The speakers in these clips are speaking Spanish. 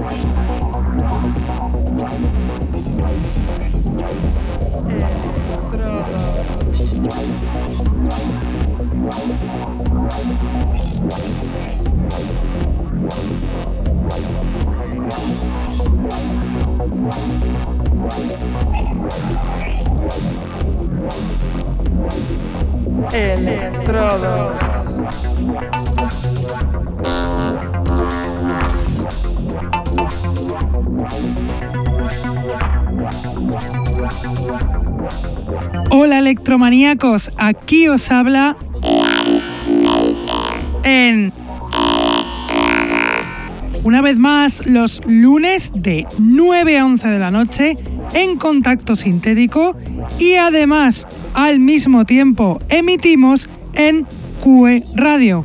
Estrada. Electromaníacos, aquí os habla en una vez más los lunes de 9 a 11 de la noche en contacto sintético y además al mismo tiempo emitimos en QE Radio.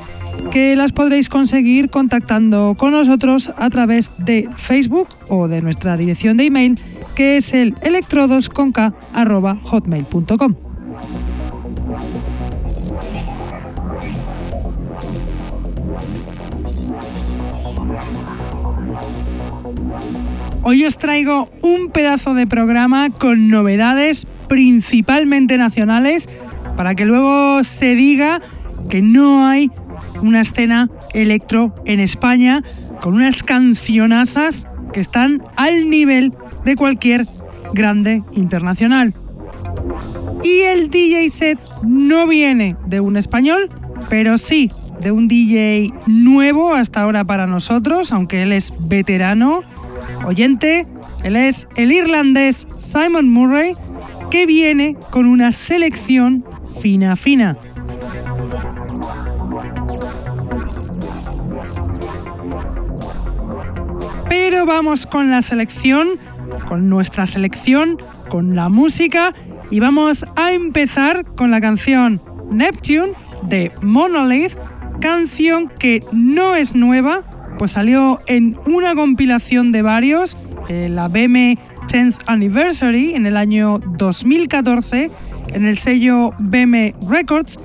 que las podréis conseguir contactando con nosotros a través de Facebook o de nuestra dirección de email que es el electrodosconk.hotmail.com. Hoy os traigo un pedazo de programa con novedades principalmente nacionales para que luego se diga que no hay una escena electro en España con unas cancionazas que están al nivel de cualquier grande internacional. Y el DJ set no viene de un español, pero sí de un DJ nuevo hasta ahora para nosotros, aunque él es veterano, oyente, él es el irlandés Simon Murray, que viene con una selección fina fina. Pero vamos con la selección, con nuestra selección, con la música. Y vamos a empezar con la canción Neptune de Monolith, canción que no es nueva, pues salió en una compilación de varios, eh, la BM 10th Anniversary en el año 2014 en el sello BM Records,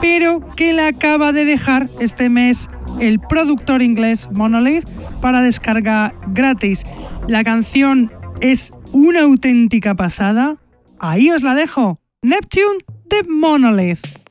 pero que la acaba de dejar este mes el productor inglés Monolith para descarga gratis. La canción es una auténtica pasada. Ahí os la dejo. Neptune de Monolith.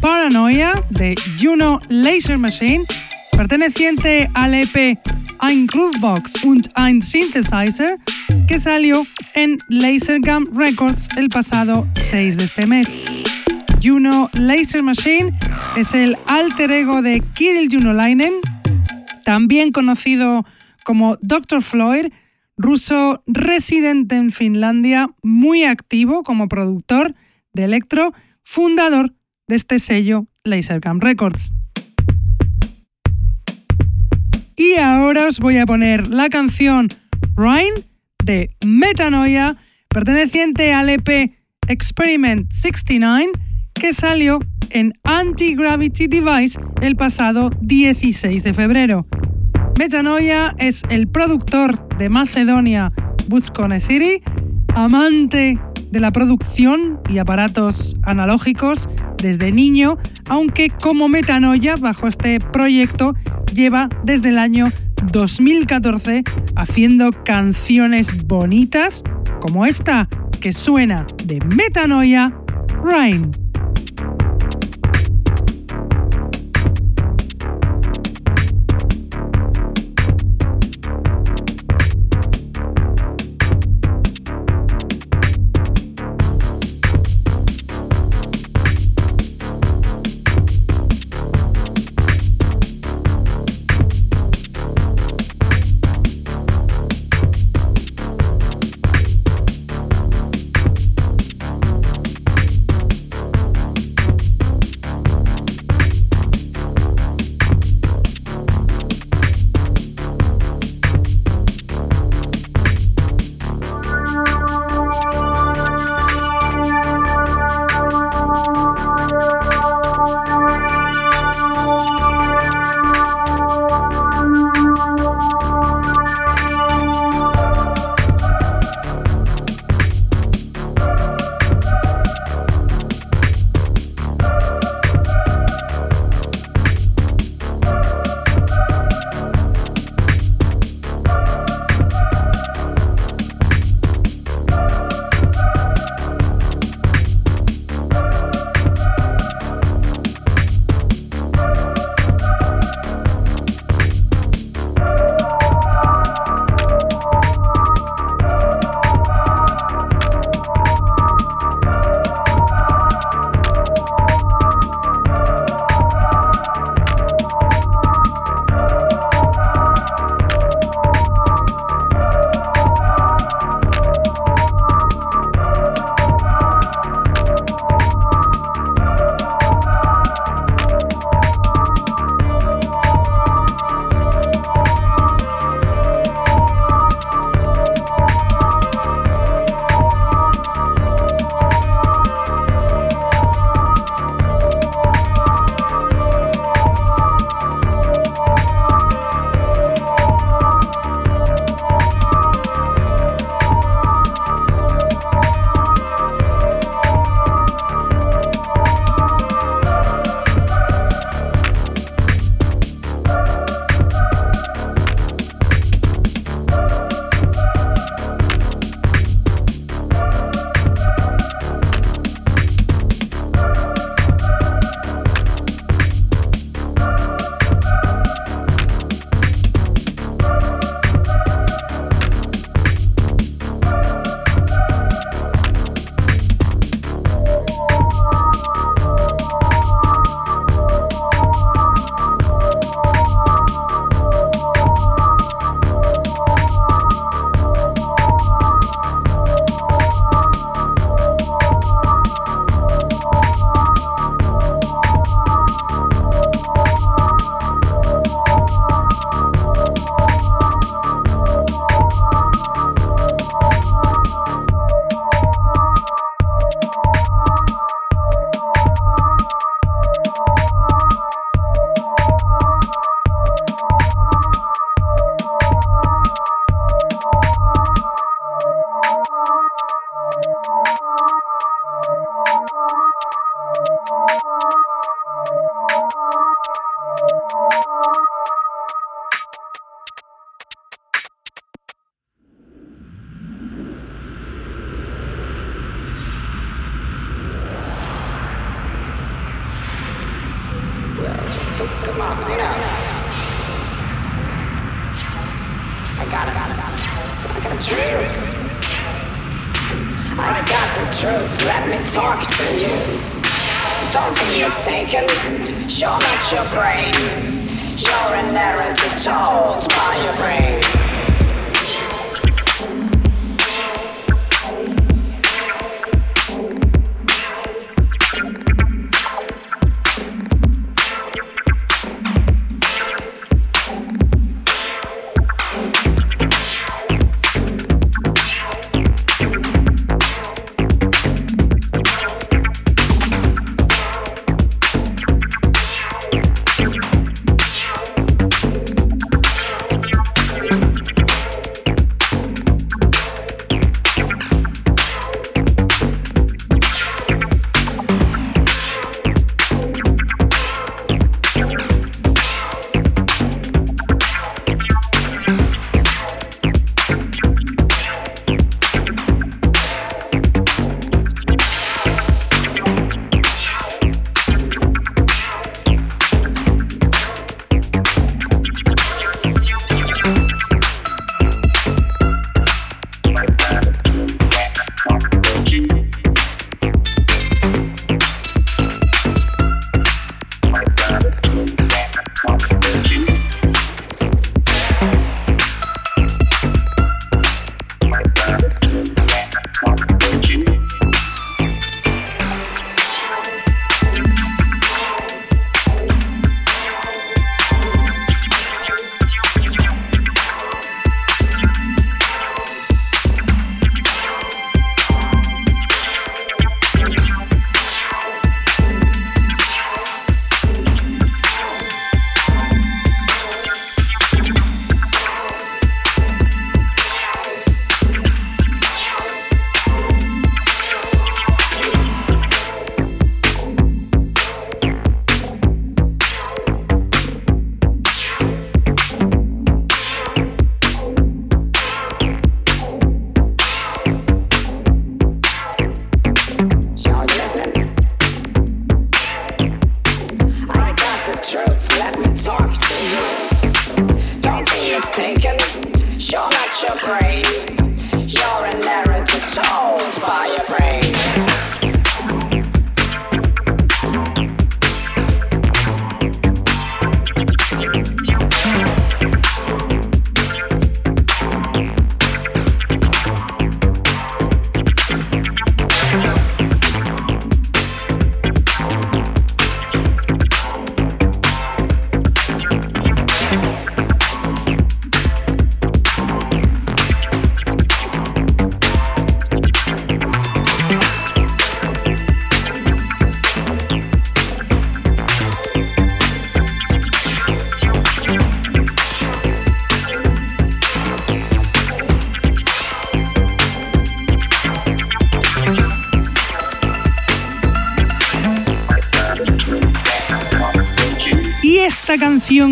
Paranoia de Juno Laser Machine, perteneciente al EP Ein Groovebox und ein Synthesizer, que salió en Lasergum Records el pasado 6 de este mes. Juno Laser Machine es el alter ego de Kirill Junolainen, también conocido como Dr. Floyd, ruso residente en Finlandia, muy activo como productor de electro, fundador de este sello Lasercam Records. Y ahora os voy a poner la canción Rhine de Metanoia, perteneciente al EP Experiment 69, que salió en Anti-Gravity Device el pasado 16 de febrero. Metanoia es el productor de Macedonia Buscone City, amante de la producción y aparatos analógicos desde niño, aunque como Metanoia bajo este proyecto lleva desde el año 2014 haciendo canciones bonitas como esta que suena de Metanoia, Rhyme.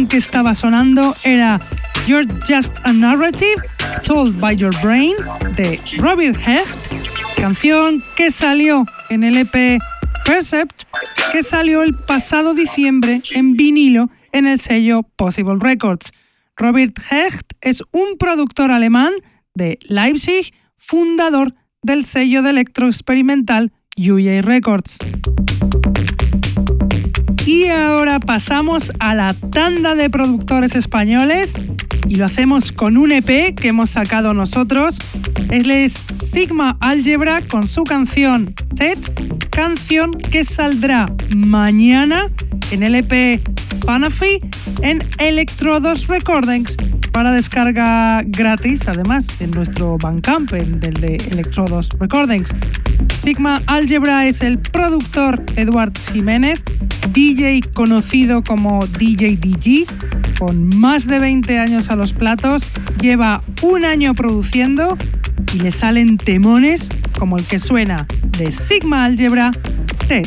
Que estaba sonando era You're Just a Narrative, Told by Your Brain, de Robert Hecht, canción que salió en el EP Percept, que salió el pasado diciembre en vinilo en el sello Possible Records. Robert Hecht es un productor alemán de Leipzig, fundador del sello de electro experimental UJ Records. Y ahora pasamos a la tanda de productores españoles y lo hacemos con un EP que hemos sacado nosotros. Es Sigma Algebra con su canción TED, canción que saldrá mañana en el EP Fanafi en Electrodos Recordings para descarga gratis, además, en nuestro Bandcamp, en del de Electrodos Recordings. Sigma Algebra es el productor Eduard Jiménez, DJ conocido como DJ DG, con más de 20 años a los platos, lleva un año produciendo y le salen temones como el que suena de Sigma Algebra TED.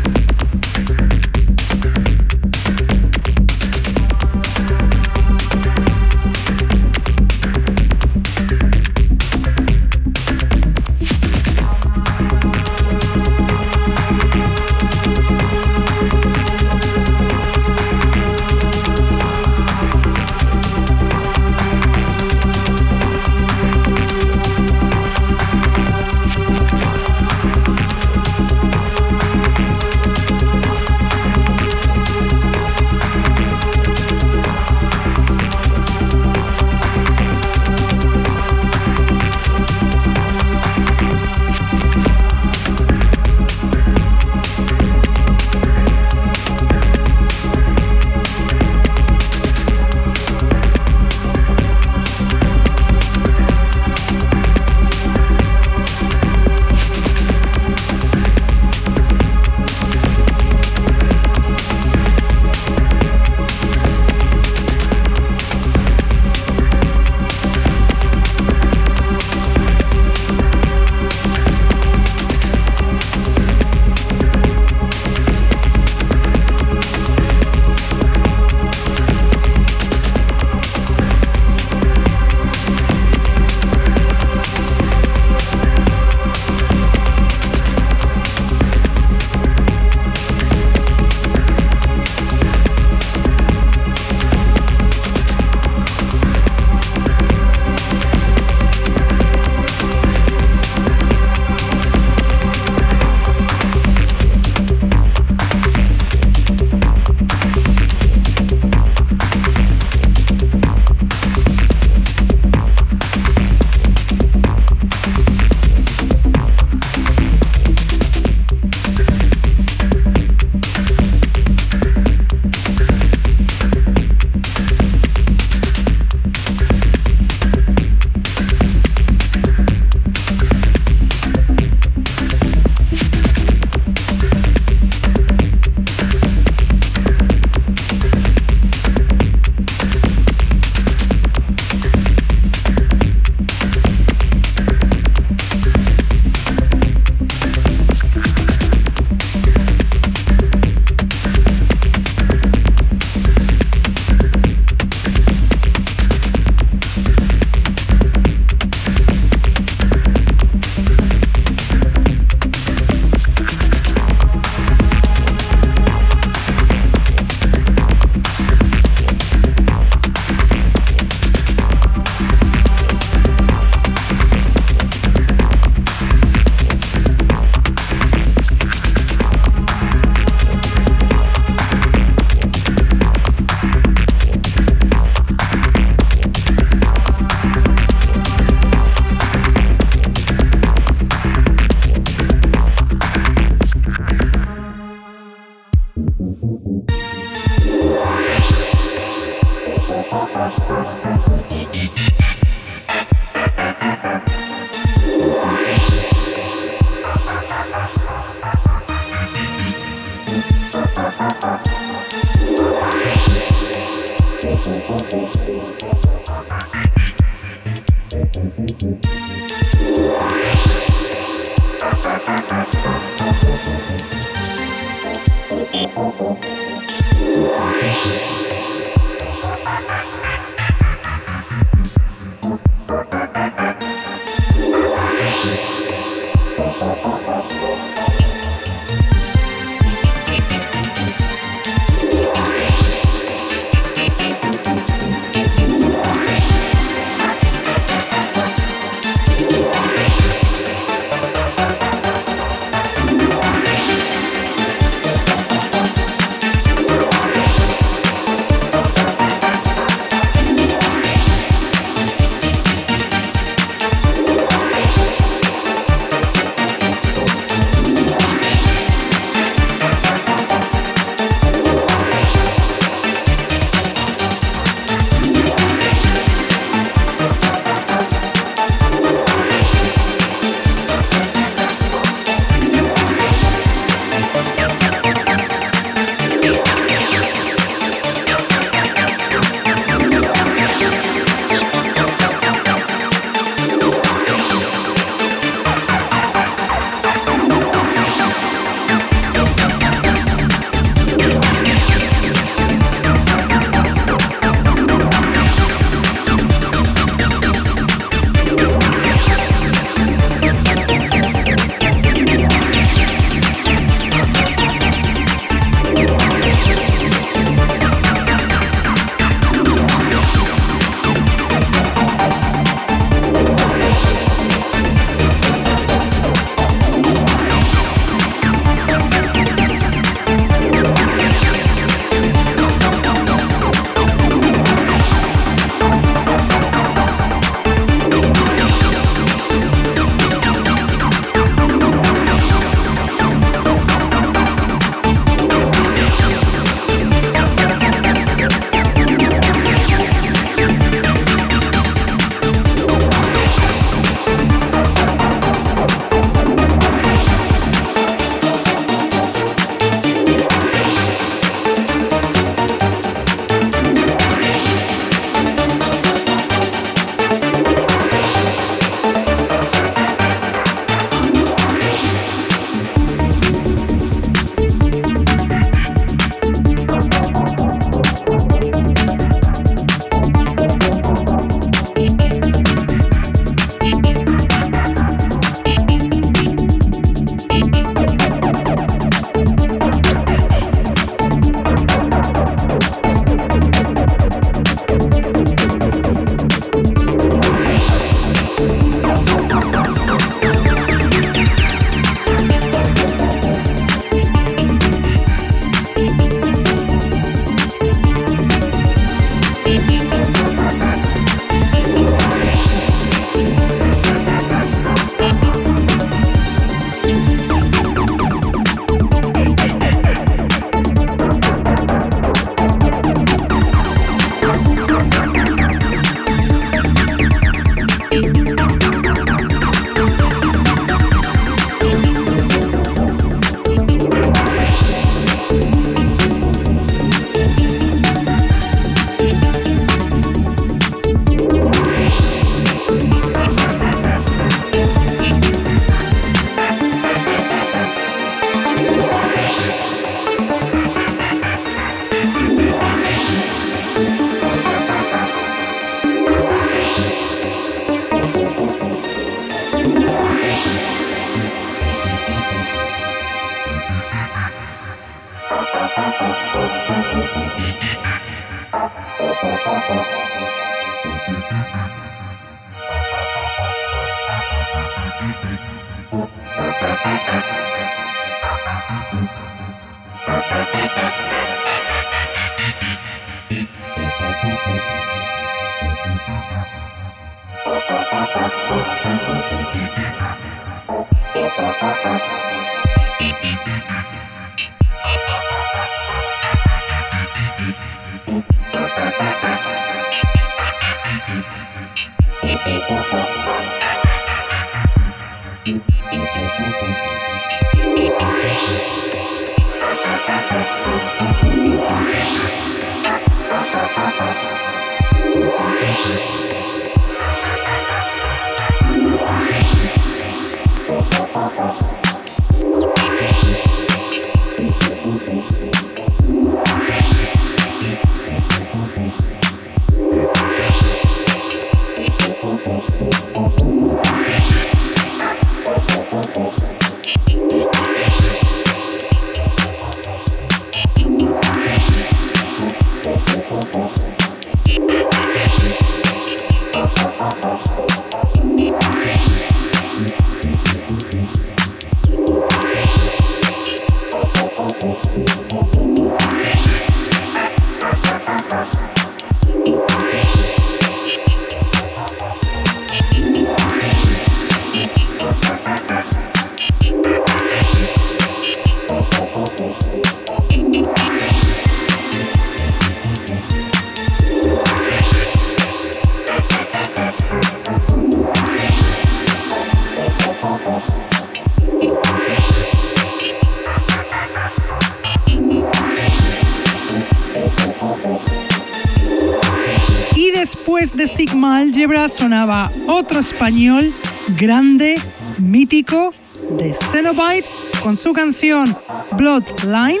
Sigma Algebra sonaba otro español grande, mítico, de Cenobite, con su canción Bloodline,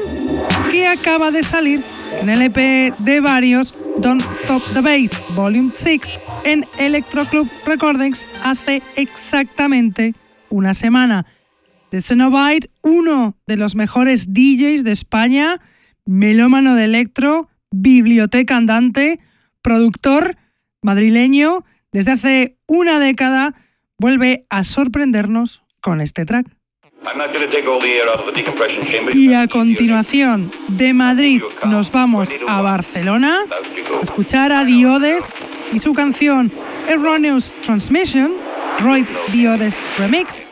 que acaba de salir en el EP de varios Don't Stop the Bass Volume 6 en Electro Club Recordings hace exactamente una semana. De Cenobite, uno de los mejores DJs de España, melómano de electro, biblioteca andante, productor madrileño, desde hace una década, vuelve a sorprendernos con este track. Y a continuación, de Madrid nos vamos a Barcelona a escuchar a Diodes y su canción Erroneous Transmission, Roy Diodes Remix,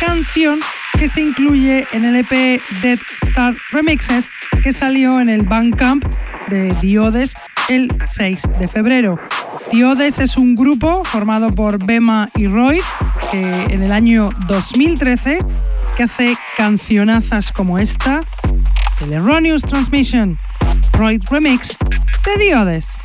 canción que se incluye en el EP Dead Star Remixes que salió en el Bandcamp de Diodes el 6 de febrero. Diodes es un grupo formado por Bema y Roy, que en el año 2013 que hace cancionazas como esta, el Erroneous Transmission, Roy Remix de Diodes.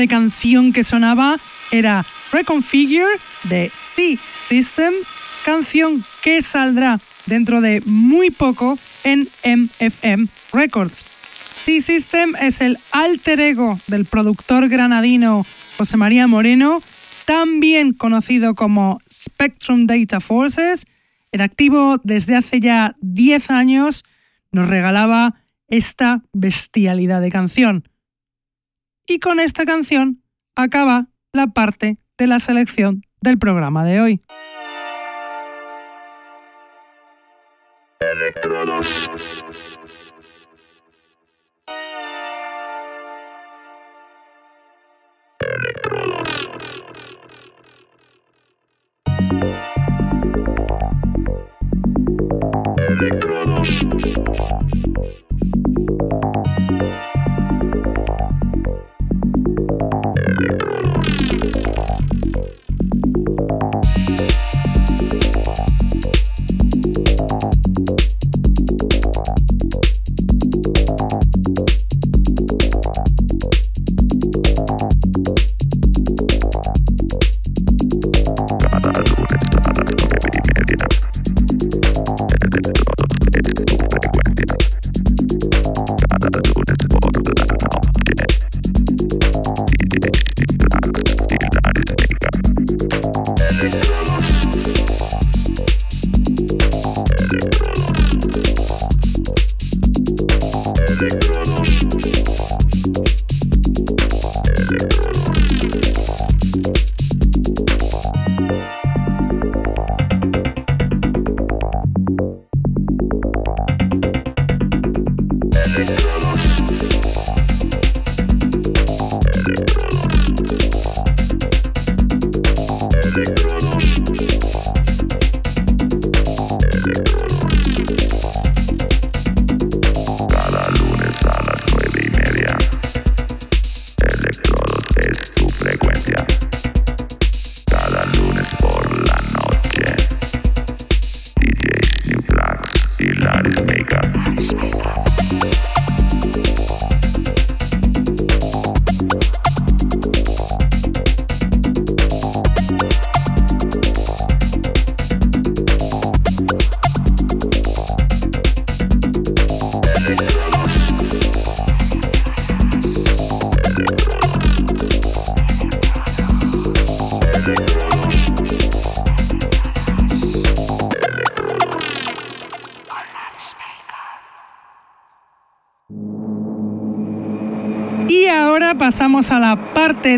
De canción que sonaba era Reconfigure de C System, canción que saldrá dentro de muy poco en MFM Records. C System es el alter ego del productor granadino José María Moreno, también conocido como Spectrum Data Forces, en activo desde hace ya 10 años, nos regalaba esta bestialidad de canción. Y con esta canción acaba la parte de la selección del programa de hoy.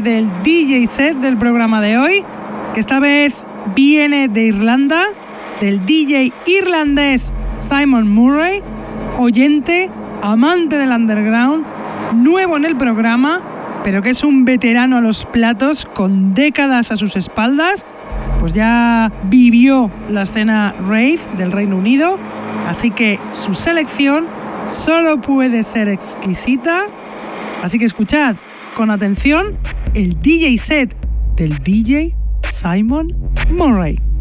Del DJ set del programa de hoy, que esta vez viene de Irlanda, del DJ irlandés Simon Murray, oyente, amante del underground, nuevo en el programa, pero que es un veterano a los platos con décadas a sus espaldas, pues ya vivió la escena rave del Reino Unido, así que su selección solo puede ser exquisita. Así que escuchad, con atención el DJ set del DJ Simon Murray.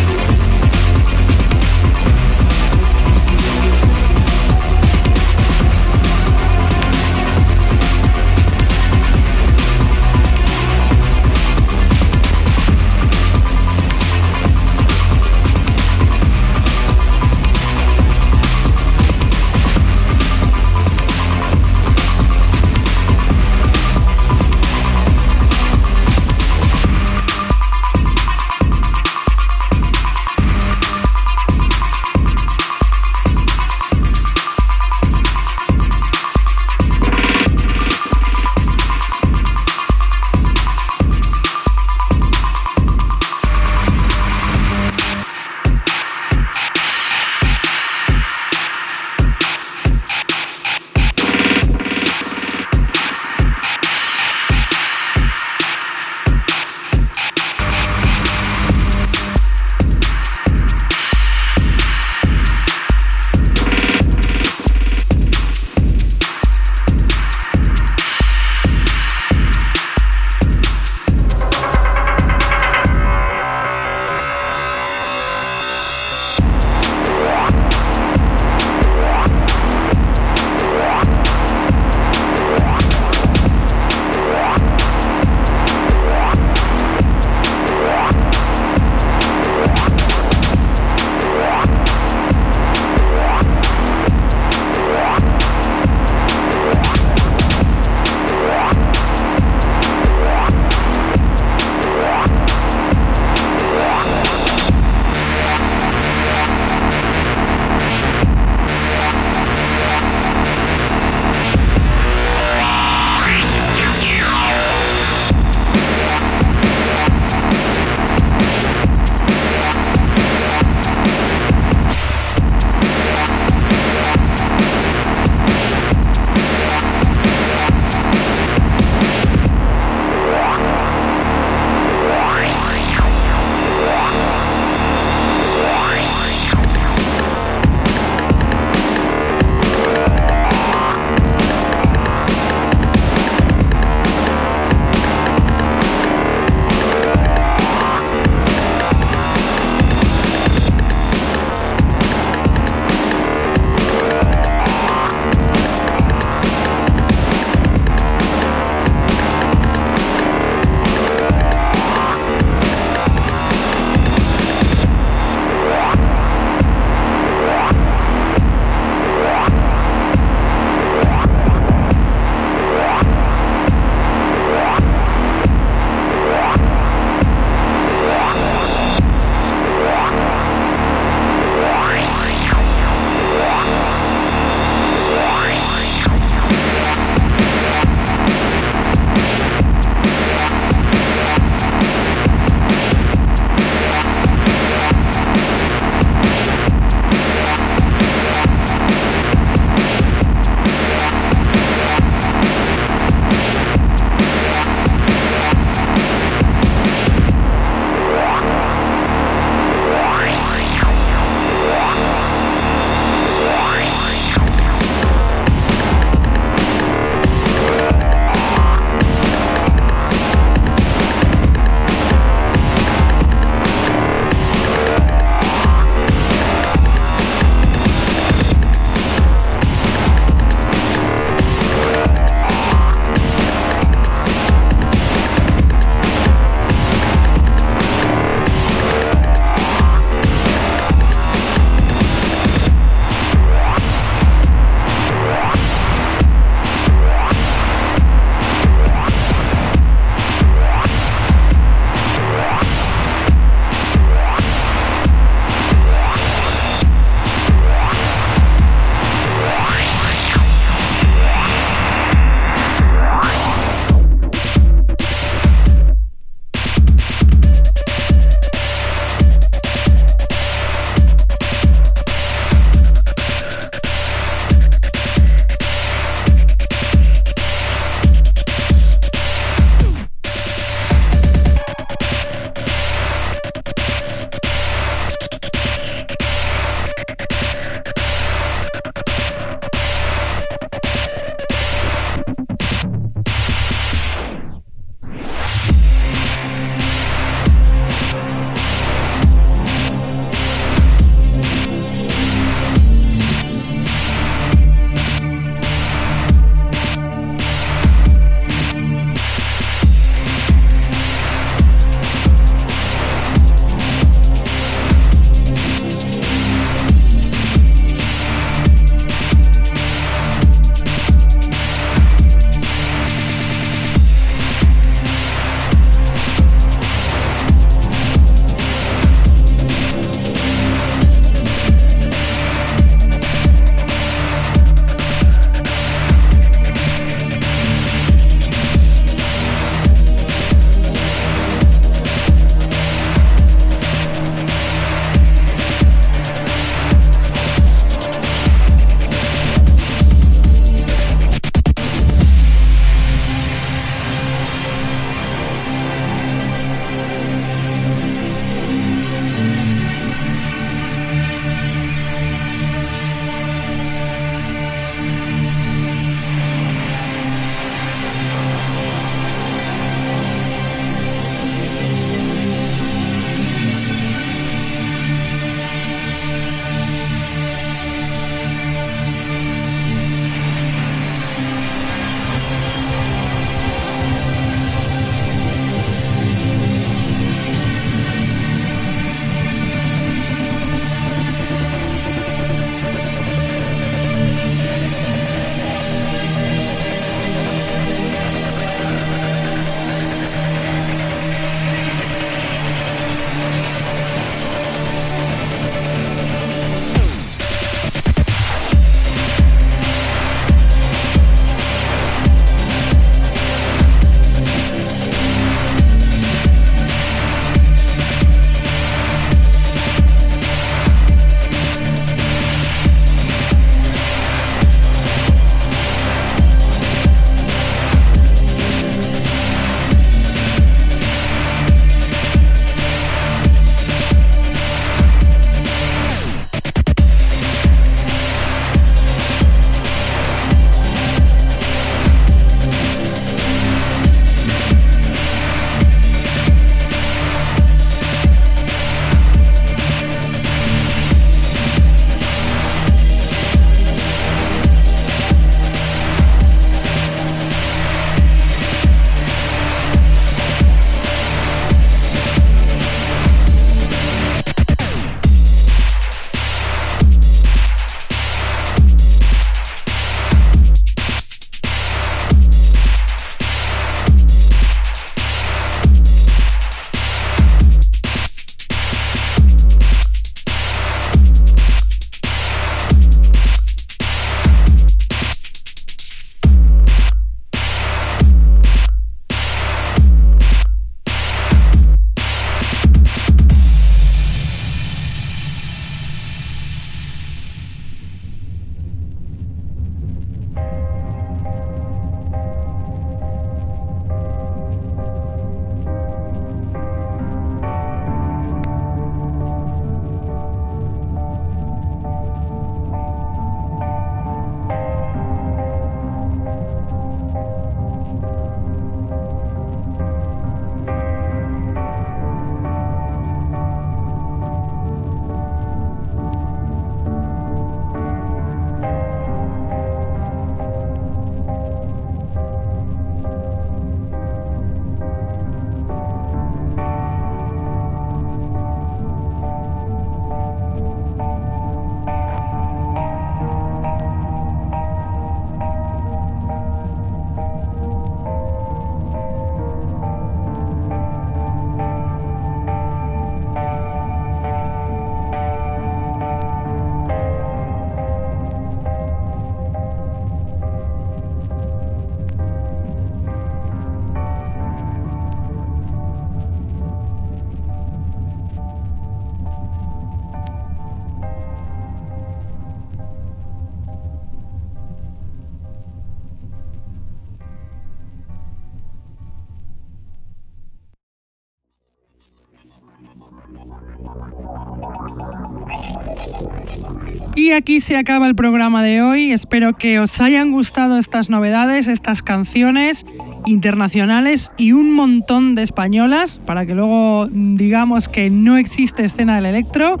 Aquí se acaba el programa de hoy. Espero que os hayan gustado estas novedades, estas canciones internacionales y un montón de españolas, para que luego digamos que no existe escena del electro.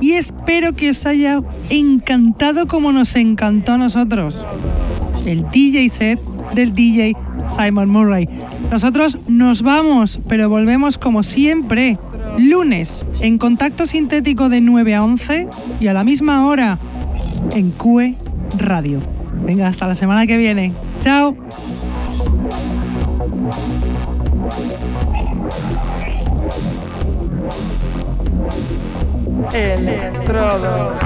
Y espero que os haya encantado como nos encantó a nosotros el DJ set del DJ Simon Murray. Nosotros nos vamos, pero volvemos como siempre Lunes, en contacto sintético de 9 a 11 y a la misma hora en QE Radio. Venga, hasta la semana que viene. ¡Chao! Electrodo.